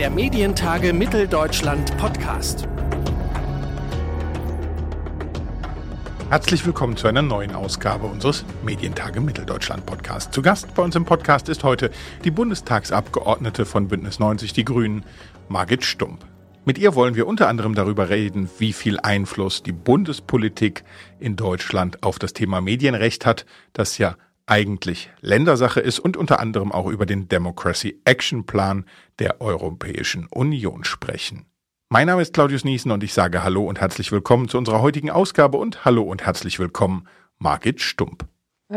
der Medientage Mitteldeutschland Podcast. Herzlich willkommen zu einer neuen Ausgabe unseres Medientage Mitteldeutschland Podcast. Zu Gast bei uns im Podcast ist heute die Bundestagsabgeordnete von Bündnis 90 Die Grünen, Margit Stump. Mit ihr wollen wir unter anderem darüber reden, wie viel Einfluss die Bundespolitik in Deutschland auf das Thema Medienrecht hat, das ja eigentlich Ländersache ist und unter anderem auch über den Democracy Action Plan der Europäischen Union sprechen. Mein Name ist Claudius Niesen und ich sage Hallo und herzlich willkommen zu unserer heutigen Ausgabe und Hallo und herzlich willkommen, Margit Stump.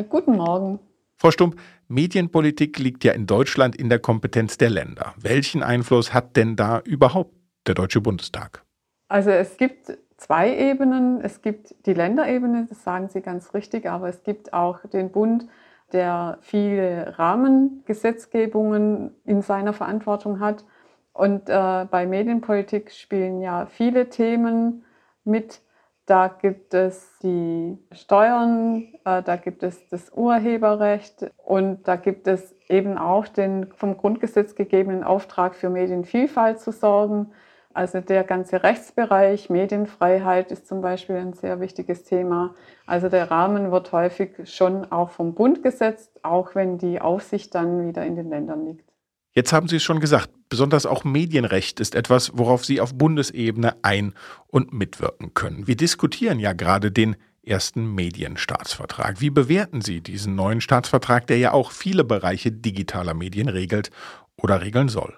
Guten Morgen. Frau Stump, Medienpolitik liegt ja in Deutschland in der Kompetenz der Länder. Welchen Einfluss hat denn da überhaupt der Deutsche Bundestag? Also es gibt zwei Ebenen. Es gibt die Länderebene, das sagen Sie ganz richtig, aber es gibt auch den Bund, der viele Rahmengesetzgebungen in seiner Verantwortung hat. Und äh, bei Medienpolitik spielen ja viele Themen mit. Da gibt es die Steuern, äh, da gibt es das Urheberrecht und da gibt es eben auch den vom Grundgesetz gegebenen Auftrag für Medienvielfalt zu sorgen. Also der ganze Rechtsbereich, Medienfreiheit ist zum Beispiel ein sehr wichtiges Thema. Also der Rahmen wird häufig schon auch vom Bund gesetzt, auch wenn die Aufsicht dann wieder in den Ländern liegt. Jetzt haben Sie es schon gesagt, besonders auch Medienrecht ist etwas, worauf Sie auf Bundesebene ein- und mitwirken können. Wir diskutieren ja gerade den ersten Medienstaatsvertrag. Wie bewerten Sie diesen neuen Staatsvertrag, der ja auch viele Bereiche digitaler Medien regelt oder regeln soll?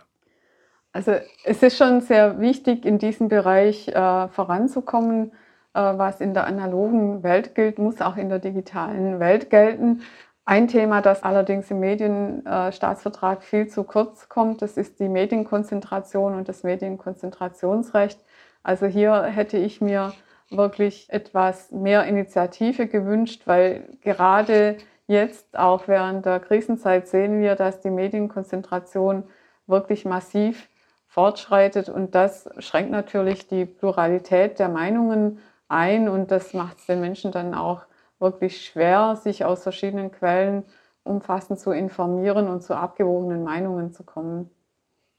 Also es ist schon sehr wichtig, in diesem Bereich äh, voranzukommen. Äh, was in der analogen Welt gilt, muss auch in der digitalen Welt gelten. Ein Thema, das allerdings im Medienstaatsvertrag äh, viel zu kurz kommt, das ist die Medienkonzentration und das Medienkonzentrationsrecht. Also hier hätte ich mir wirklich etwas mehr Initiative gewünscht, weil gerade jetzt, auch während der Krisenzeit, sehen wir, dass die Medienkonzentration wirklich massiv fortschreitet. Und das schränkt natürlich die Pluralität der Meinungen ein und das macht es den Menschen dann auch wirklich schwer, sich aus verschiedenen Quellen umfassend zu informieren und zu abgewogenen Meinungen zu kommen.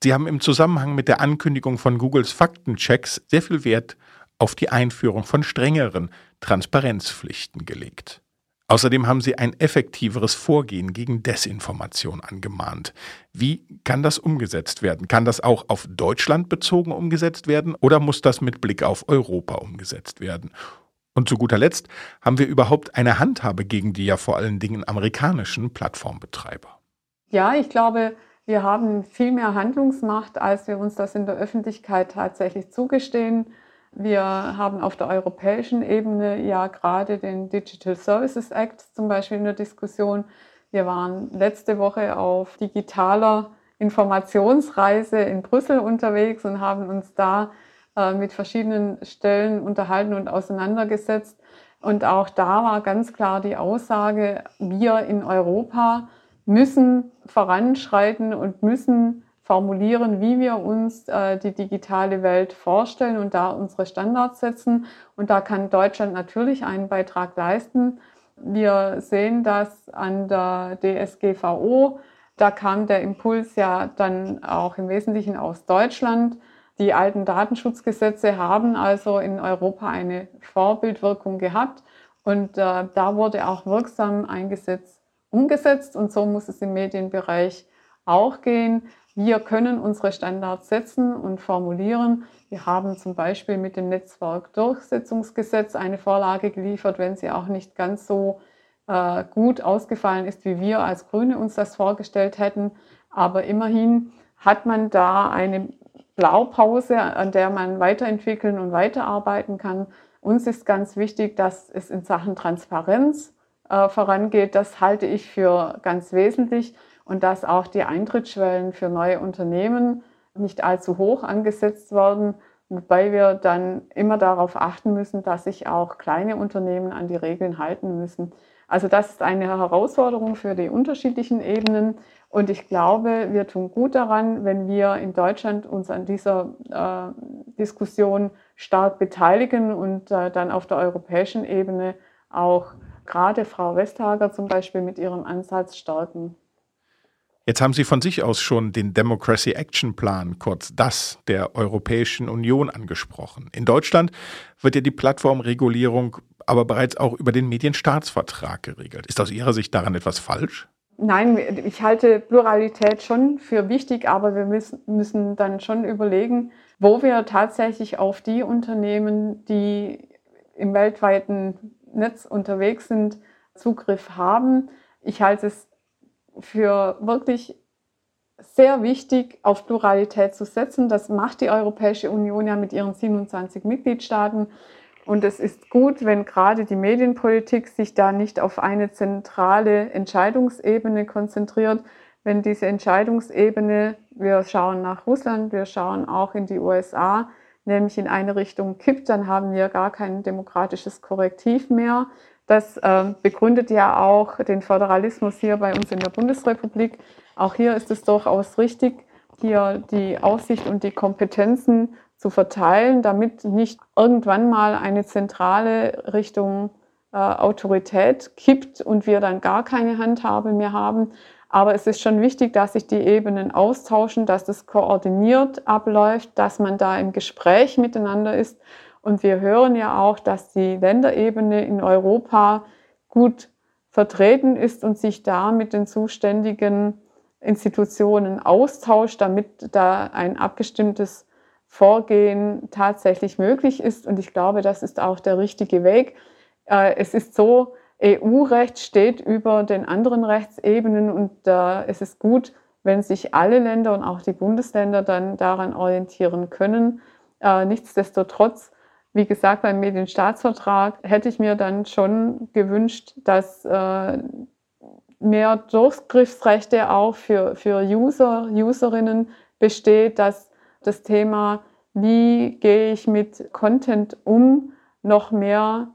Sie haben im Zusammenhang mit der Ankündigung von Googles Faktenchecks sehr viel Wert auf die Einführung von strengeren Transparenzpflichten gelegt. Außerdem haben sie ein effektiveres Vorgehen gegen Desinformation angemahnt. Wie kann das umgesetzt werden? Kann das auch auf Deutschland bezogen umgesetzt werden oder muss das mit Blick auf Europa umgesetzt werden? Und zu guter Letzt haben wir überhaupt eine Handhabe gegen die ja vor allen Dingen amerikanischen Plattformbetreiber? Ja, ich glaube, wir haben viel mehr Handlungsmacht, als wir uns das in der Öffentlichkeit tatsächlich zugestehen. Wir haben auf der europäischen Ebene ja gerade den Digital Services Act zum Beispiel in der Diskussion. Wir waren letzte Woche auf digitaler Informationsreise in Brüssel unterwegs und haben uns da äh, mit verschiedenen Stellen unterhalten und auseinandergesetzt. Und auch da war ganz klar die Aussage, wir in Europa müssen voranschreiten und müssen formulieren, wie wir uns äh, die digitale Welt vorstellen und da unsere Standards setzen. Und da kann Deutschland natürlich einen Beitrag leisten. Wir sehen das an der DSGVO. Da kam der Impuls ja dann auch im Wesentlichen aus Deutschland. Die alten Datenschutzgesetze haben also in Europa eine Vorbildwirkung gehabt und äh, da wurde auch wirksam ein Gesetz umgesetzt und so muss es im Medienbereich auch gehen. Wir können unsere Standards setzen und formulieren. Wir haben zum Beispiel mit dem Netzwerkdurchsetzungsgesetz eine Vorlage geliefert, wenn sie auch nicht ganz so äh, gut ausgefallen ist, wie wir als Grüne uns das vorgestellt hätten. Aber immerhin hat man da eine Blaupause, an der man weiterentwickeln und weiterarbeiten kann. Uns ist ganz wichtig, dass es in Sachen Transparenz äh, vorangeht. Das halte ich für ganz wesentlich und dass auch die Eintrittsschwellen für neue Unternehmen nicht allzu hoch angesetzt werden, wobei wir dann immer darauf achten müssen, dass sich auch kleine Unternehmen an die Regeln halten müssen. Also das ist eine Herausforderung für die unterschiedlichen Ebenen und ich glaube, wir tun gut daran, wenn wir in Deutschland uns an dieser äh, Diskussion stark beteiligen und äh, dann auf der europäischen Ebene auch gerade Frau Westhager zum Beispiel mit ihrem Ansatz stärken. Jetzt haben Sie von sich aus schon den Democracy Action Plan, kurz das, der Europäischen Union angesprochen. In Deutschland wird ja die Plattformregulierung aber bereits auch über den Medienstaatsvertrag geregelt. Ist aus Ihrer Sicht daran etwas falsch? Nein, ich halte Pluralität schon für wichtig, aber wir müssen, dann schon überlegen, wo wir tatsächlich auf die Unternehmen, die im weltweiten Netz unterwegs sind, Zugriff haben. Ich halte es für wirklich sehr wichtig, auf Pluralität zu setzen. Das macht die Europäische Union ja mit ihren 27 Mitgliedstaaten. Und es ist gut, wenn gerade die Medienpolitik sich da nicht auf eine zentrale Entscheidungsebene konzentriert. Wenn diese Entscheidungsebene, wir schauen nach Russland, wir schauen auch in die USA, nämlich in eine Richtung kippt, dann haben wir gar kein demokratisches Korrektiv mehr. Das äh, begründet ja auch den Föderalismus hier bei uns in der Bundesrepublik. Auch hier ist es durchaus richtig, hier die Aussicht und die Kompetenzen zu verteilen, damit nicht irgendwann mal eine zentrale Richtung äh, Autorität kippt und wir dann gar keine Handhabe mehr haben. Aber es ist schon wichtig, dass sich die Ebenen austauschen, dass das koordiniert abläuft, dass man da im Gespräch miteinander ist. Und wir hören ja auch, dass die Länderebene in Europa gut vertreten ist und sich da mit den zuständigen Institutionen austauscht, damit da ein abgestimmtes Vorgehen tatsächlich möglich ist. Und ich glaube, das ist auch der richtige Weg. Äh, es ist so, EU-Recht steht über den anderen Rechtsebenen und äh, es ist gut, wenn sich alle Länder und auch die Bundesländer dann daran orientieren können. Äh, nichtsdestotrotz, wie gesagt, beim Medienstaatsvertrag hätte ich mir dann schon gewünscht, dass mehr Durchgriffsrechte auch für, für User, Userinnen besteht, dass das Thema, wie gehe ich mit Content um, noch mehr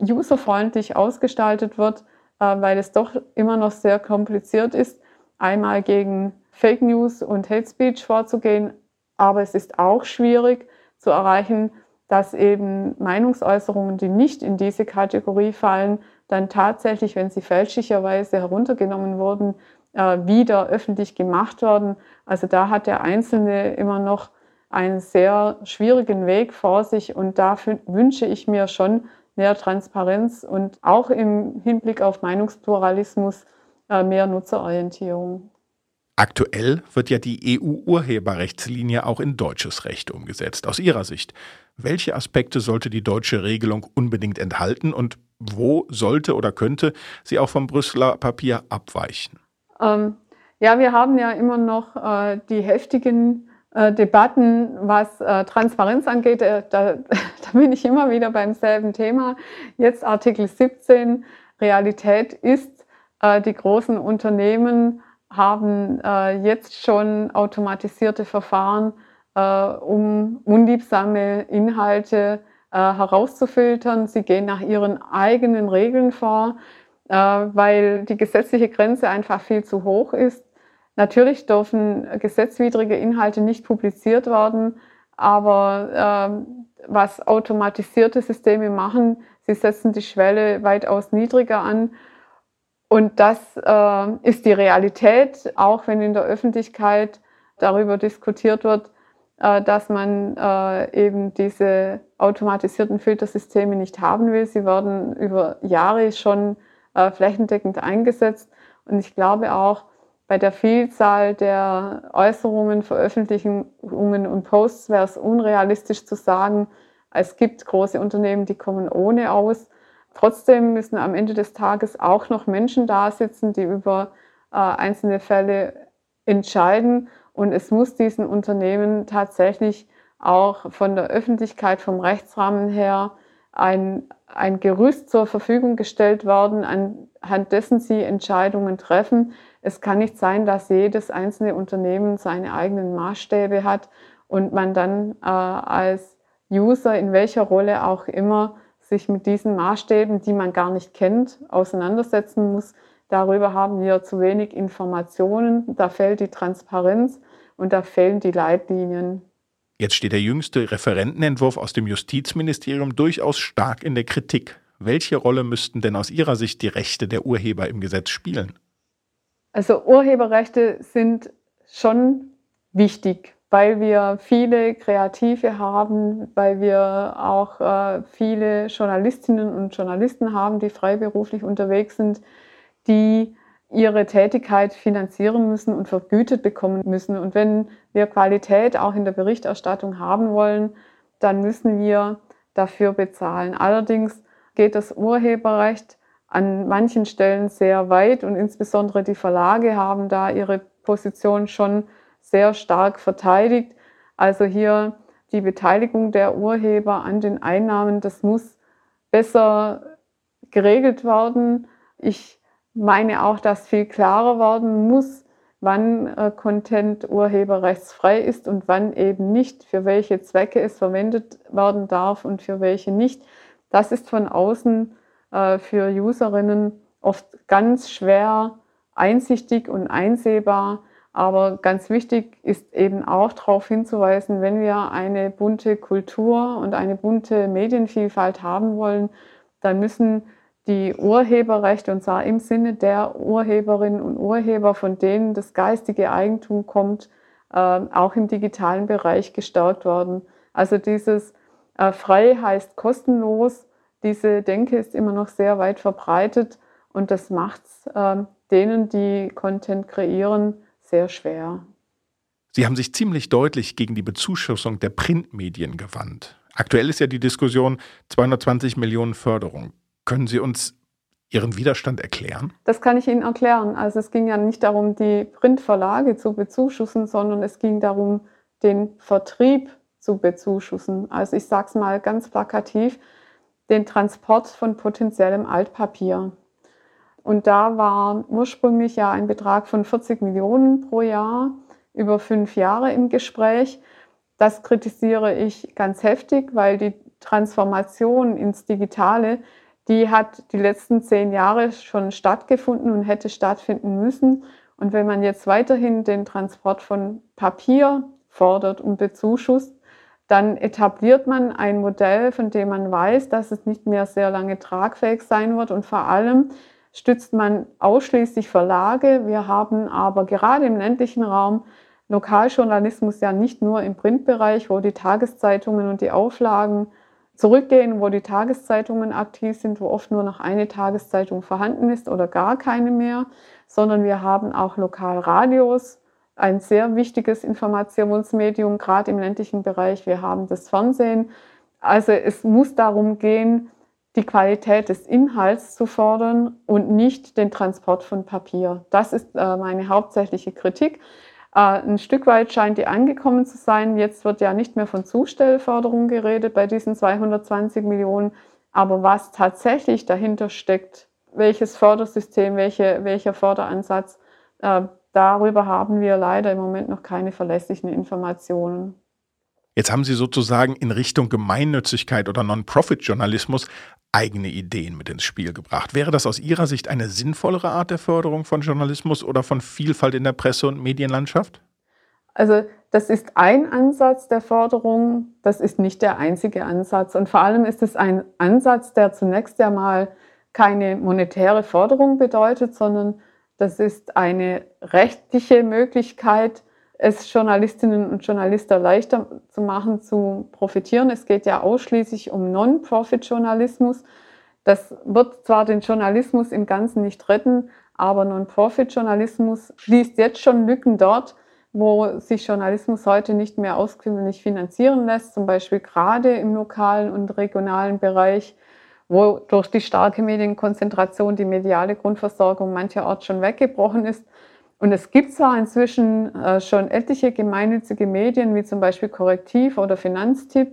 userfreundlich ausgestaltet wird, äh, weil es doch immer noch sehr kompliziert ist, einmal gegen Fake News und Hate Speech vorzugehen, aber es ist auch schwierig zu erreichen, dass eben Meinungsäußerungen, die nicht in diese Kategorie fallen, dann tatsächlich, wenn sie fälschlicherweise heruntergenommen wurden, äh, wieder öffentlich gemacht werden. Also da hat der Einzelne immer noch einen sehr schwierigen Weg vor sich und dafür wünsche ich mir schon mehr Transparenz und auch im Hinblick auf Meinungspluralismus äh, mehr Nutzerorientierung. Aktuell wird ja die EU-Urheberrechtslinie auch in deutsches Recht umgesetzt. Aus Ihrer Sicht, welche Aspekte sollte die deutsche Regelung unbedingt enthalten und wo sollte oder könnte sie auch vom Brüsseler Papier abweichen? Ähm, ja, wir haben ja immer noch äh, die heftigen äh, Debatten, was äh, Transparenz angeht. Äh, da, da bin ich immer wieder beim selben Thema. Jetzt Artikel 17. Realität ist, äh, die großen Unternehmen haben äh, jetzt schon automatisierte Verfahren, um unliebsame Inhalte herauszufiltern. Sie gehen nach ihren eigenen Regeln vor. Äh, weil die gesetzliche Grenze einfach viel zu hoch ist. Natürlich dürfen gesetzwidrige Inhalte nicht publiziert werden, aber äh, was automatisierte Systeme machen, sie setzen die Schwelle weitaus niedriger an. Und das äh, ist die Realität, auch wenn in der Öffentlichkeit darüber diskutiert wird, äh, dass man äh, eben diese automatisierten Filtersysteme nicht haben will. Sie werden über Jahre schon äh, flächendeckend eingesetzt. Und ich glaube auch, bei der Vielzahl der Äußerungen, Veröffentlichungen und Posts wäre es unrealistisch zu sagen, es gibt große Unternehmen, die kommen ohne aus. Trotzdem müssen am Ende des Tages auch noch Menschen da sitzen, die über äh, einzelne Fälle entscheiden. Und es muss diesen Unternehmen tatsächlich auch von der Öffentlichkeit, vom Rechtsrahmen her ein, ein Gerüst zur Verfügung gestellt werden, anhand dessen sie Entscheidungen treffen. Es kann nicht sein, dass jedes einzelne Unternehmen seine eigenen Maßstäbe hat und man dann äh, als User in welcher Rolle auch immer sich mit diesen Maßstäben, die man gar nicht kennt, auseinandersetzen muss. Darüber haben wir zu wenig Informationen. Da fehlt die Transparenz und da fehlen die Leitlinien. Jetzt steht der jüngste Referentenentwurf aus dem Justizministerium durchaus stark in der Kritik. Welche Rolle müssten denn aus Ihrer Sicht die Rechte der Urheber im Gesetz spielen? Also Urheberrechte sind schon wichtig, weil wir viele Kreative haben, weil wir auch äh, viele Journalistinnen und Journalisten haben, die freiberuflich unterwegs sind, die ihre Tätigkeit finanzieren müssen und vergütet bekommen müssen. Und wenn wir Qualität auch in der Berichterstattung haben wollen, dann müssen wir dafür bezahlen. Allerdings geht das Urheberrecht an manchen Stellen sehr weit und insbesondere die Verlage haben da ihre Position schon sehr stark verteidigt. Also hier die Beteiligung der Urheber an den Einnahmen, das muss besser geregelt werden. Ich meine auch, dass viel klarer werden muss, wann äh, Content urheberrechtsfrei ist und wann eben nicht, für welche Zwecke es verwendet werden darf und für welche nicht. Das ist von außen äh, für Userinnen oft ganz schwer einsichtig und einsehbar. Aber ganz wichtig ist eben auch darauf hinzuweisen, wenn wir eine bunte Kultur und eine bunte Medienvielfalt haben wollen, dann müssen die Urheberrechte, und zwar im Sinne der Urheberinnen und Urheber, von denen das geistige Eigentum kommt, äh, auch im digitalen Bereich gestärkt werden. Also dieses äh, frei heißt kostenlos, diese Denke ist immer noch sehr weit verbreitet und das macht es äh, denen, die Content kreieren, sehr schwer. Sie haben sich ziemlich deutlich gegen die Bezuschussung der Printmedien gewandt. Aktuell ist ja die Diskussion 220 Millionen Förderung. Können Sie uns Ihren Widerstand erklären? Das kann ich Ihnen erklären. Also es ging ja nicht darum, die Printverlage zu bezuschussen, sondern es ging darum, den Vertrieb zu bezuschussen. Also ich sage es mal ganz plakativ, den Transport von potenziellem Altpapier. Und da war ursprünglich ja ein Betrag von 40 Millionen pro Jahr über fünf Jahre im Gespräch. Das kritisiere ich ganz heftig, weil die Transformation ins Digitale die hat die letzten zehn Jahre schon stattgefunden und hätte stattfinden müssen. Und wenn man jetzt weiterhin den Transport von Papier fordert und bezuschusst, dann etabliert man ein Modell, von dem man weiß, dass es nicht mehr sehr lange tragfähig sein wird. Und vor allem stützt man ausschließlich Verlage. Wir haben aber gerade im ländlichen Raum Lokaljournalismus ja nicht nur im Printbereich, wo die Tageszeitungen und die Auflagen zurückgehen, wo die Tageszeitungen aktiv sind, wo oft nur noch eine Tageszeitung vorhanden ist oder gar keine mehr, sondern wir haben auch Lokalradios, ein sehr wichtiges Informationsmedium, gerade im ländlichen Bereich. Wir haben das Fernsehen. Also es muss darum gehen, die Qualität des Inhalts zu fordern und nicht den Transport von Papier. Das ist äh, meine hauptsächliche Kritik. Äh, ein Stück weit scheint die angekommen zu sein. Jetzt wird ja nicht mehr von Zustellförderung geredet bei diesen 220 Millionen. Aber was tatsächlich dahinter steckt, welches Fördersystem, welche, welcher Förderansatz, äh, darüber haben wir leider im Moment noch keine verlässlichen Informationen. Jetzt haben Sie sozusagen in Richtung Gemeinnützigkeit oder Non-Profit-Journalismus eigene Ideen mit ins Spiel gebracht. Wäre das aus Ihrer Sicht eine sinnvollere Art der Förderung von Journalismus oder von Vielfalt in der Presse- und Medienlandschaft? Also das ist ein Ansatz der Förderung, das ist nicht der einzige Ansatz. Und vor allem ist es ein Ansatz, der zunächst einmal keine monetäre Förderung bedeutet, sondern das ist eine rechtliche Möglichkeit, es Journalistinnen und Journalisten leichter zu machen, zu profitieren. Es geht ja ausschließlich um Non-Profit-Journalismus. Das wird zwar den Journalismus im Ganzen nicht retten, aber Non-Profit-Journalismus schließt jetzt schon Lücken dort, wo sich Journalismus heute nicht mehr auskömmlich finanzieren lässt, zum Beispiel gerade im lokalen und regionalen Bereich, wo durch die starke Medienkonzentration die mediale Grundversorgung mancherorts schon weggebrochen ist. Und es gibt zwar inzwischen äh, schon etliche gemeinnützige Medien, wie zum Beispiel Korrektiv oder Finanztipp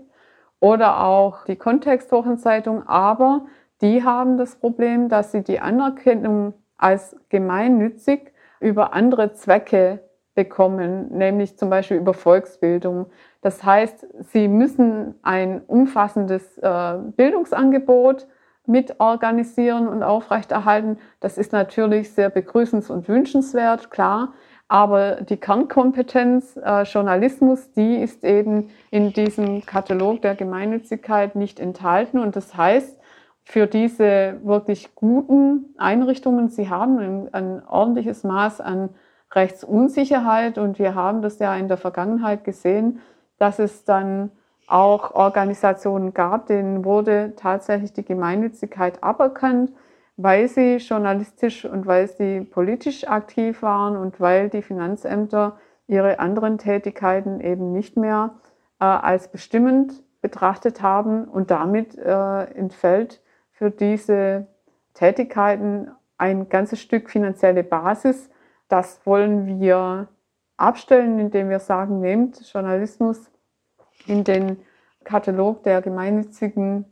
oder auch die Kontextwochenzeitung, aber die haben das Problem, dass sie die Anerkennung als gemeinnützig über andere Zwecke bekommen, nämlich zum Beispiel über Volksbildung. Das heißt, sie müssen ein umfassendes äh, Bildungsangebot mitorganisieren und aufrechterhalten. Das ist natürlich sehr begrüßens- und wünschenswert, klar. Aber die Kernkompetenz äh, Journalismus, die ist eben in diesem Katalog der Gemeinnützigkeit nicht enthalten. Und das heißt, für diese wirklich guten Einrichtungen. Sie haben ein, ein ordentliches Maß an Rechtsunsicherheit und wir haben das ja in der Vergangenheit gesehen, dass es dann auch Organisationen gab, denen wurde tatsächlich die Gemeinnützigkeit aberkannt, weil sie journalistisch und weil sie politisch aktiv waren und weil die Finanzämter ihre anderen Tätigkeiten eben nicht mehr äh, als bestimmend betrachtet haben und damit äh, entfällt für diese Tätigkeiten ein ganzes Stück finanzielle Basis. Das wollen wir abstellen, indem wir sagen, nehmt Journalismus in den Katalog der gemeinnützigen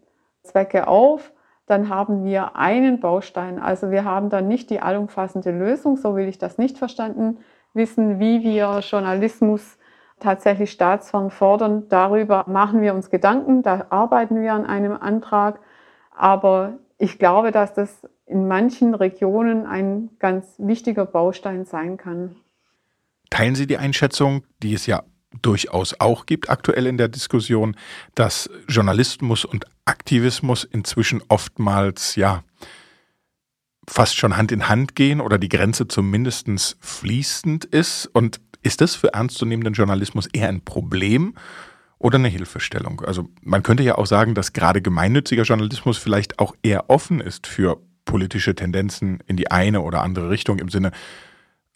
Zwecke auf, dann haben wir einen Baustein. Also wir haben dann nicht die allumfassende Lösung, so will ich das nicht verstanden wissen, wie wir Journalismus tatsächlich staatsfern fordern. Darüber machen wir uns Gedanken, da arbeiten wir an einem Antrag. Aber ich glaube, dass das in manchen Regionen ein ganz wichtiger Baustein sein kann. Teilen Sie die Einschätzung, die es ja durchaus auch gibt aktuell in der Diskussion, dass Journalismus und Aktivismus inzwischen oftmals ja fast schon Hand in Hand gehen oder die Grenze zumindest fließend ist. Und ist das für ernstzunehmenden Journalismus eher ein Problem oder eine Hilfestellung? Also man könnte ja auch sagen, dass gerade gemeinnütziger Journalismus vielleicht auch eher offen ist für politische Tendenzen in die eine oder andere Richtung im Sinne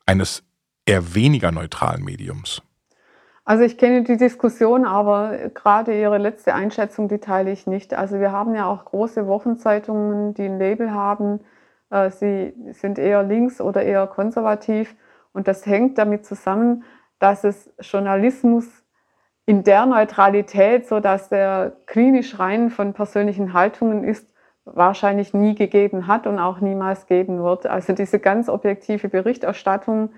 eines eher weniger neutralen Mediums. Also ich kenne die Diskussion, aber gerade Ihre letzte Einschätzung, die teile ich nicht. Also wir haben ja auch große Wochenzeitungen, die ein Label haben, äh, sie sind eher links oder eher konservativ. Und das hängt damit zusammen, dass es Journalismus in der Neutralität, so dass der klinisch rein von persönlichen Haltungen ist, wahrscheinlich nie gegeben hat und auch niemals geben wird. Also diese ganz objektive Berichterstattung,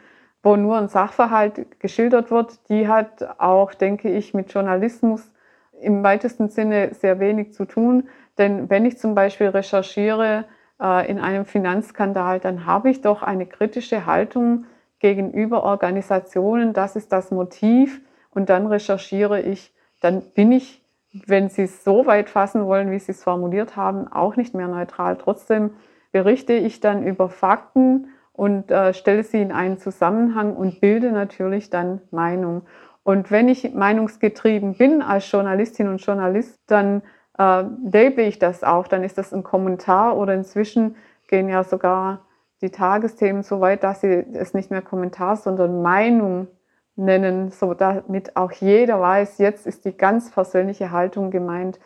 wo nur ein Sachverhalt geschildert wird, die hat auch, denke ich, mit Journalismus im weitesten Sinne sehr wenig zu tun. Denn wenn ich zum Beispiel recherchiere äh, in einem Finanzskandal, dann habe ich doch eine kritische Haltung gegenüber Organisationen. Das ist das Motiv. Und dann recherchiere ich, dann bin ich, wenn Sie es so weit fassen wollen, wie Sie es formuliert haben, auch nicht mehr neutral. Trotzdem berichte ich dann über Fakten und äh, stelle sie in einen Zusammenhang und bilde natürlich dann Meinung. Und wenn ich meinungsgetrieben bin als Journalistin und Journalist, dann äh, label ich das auch. Dann ist das ein Kommentar oder inzwischen gehen ja sogar die Tagesthemen so weit, dass sie es nicht mehr Kommentar, sondern Meinung nennen, so damit auch jeder weiß, jetzt ist die ganz persönliche Haltung gemeint.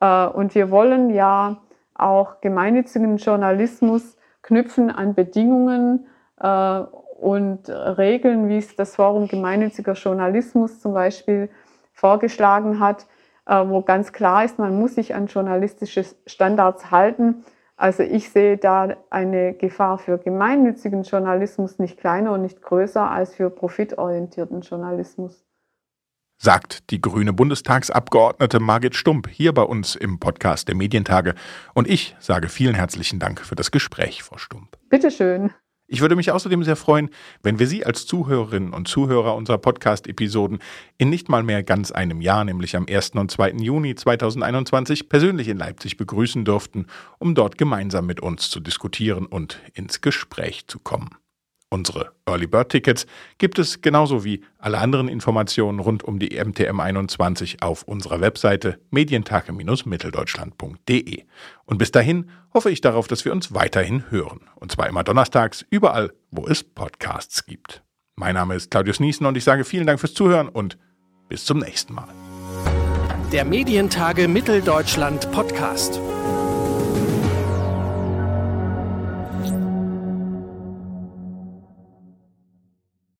Äh, und wir wollen ja auch gemeinnützigen Journalismus knüpfen an Bedingungen äh, und Regeln, wie es das Forum gemeinnütziger Journalismus zum Beispiel vorgeschlagen hat, äh, wo ganz klar ist, man muss sich an journalistische Standards halten. Also ich sehe da eine Gefahr für gemeinnützigen Journalismus nicht kleiner und nicht größer als für profitorientierten Journalismus sagt die grüne Bundestagsabgeordnete Margit Stump hier bei uns im Podcast der Medientage. Und ich sage vielen herzlichen Dank für das Gespräch, Frau Stump. Bitteschön. Ich würde mich außerdem sehr freuen, wenn wir Sie als Zuhörerinnen und Zuhörer unserer Podcast-Episoden in nicht mal mehr ganz einem Jahr, nämlich am 1. und 2. Juni 2021, persönlich in Leipzig begrüßen dürften, um dort gemeinsam mit uns zu diskutieren und ins Gespräch zu kommen. Unsere Early Bird Tickets gibt es genauso wie alle anderen Informationen rund um die MTM 21 auf unserer Webseite medientage-mitteldeutschland.de. Und bis dahin hoffe ich darauf, dass wir uns weiterhin hören. Und zwar immer donnerstags, überall, wo es Podcasts gibt. Mein Name ist Claudius Niesen und ich sage vielen Dank fürs Zuhören und bis zum nächsten Mal. Der Medientage Mitteldeutschland Podcast.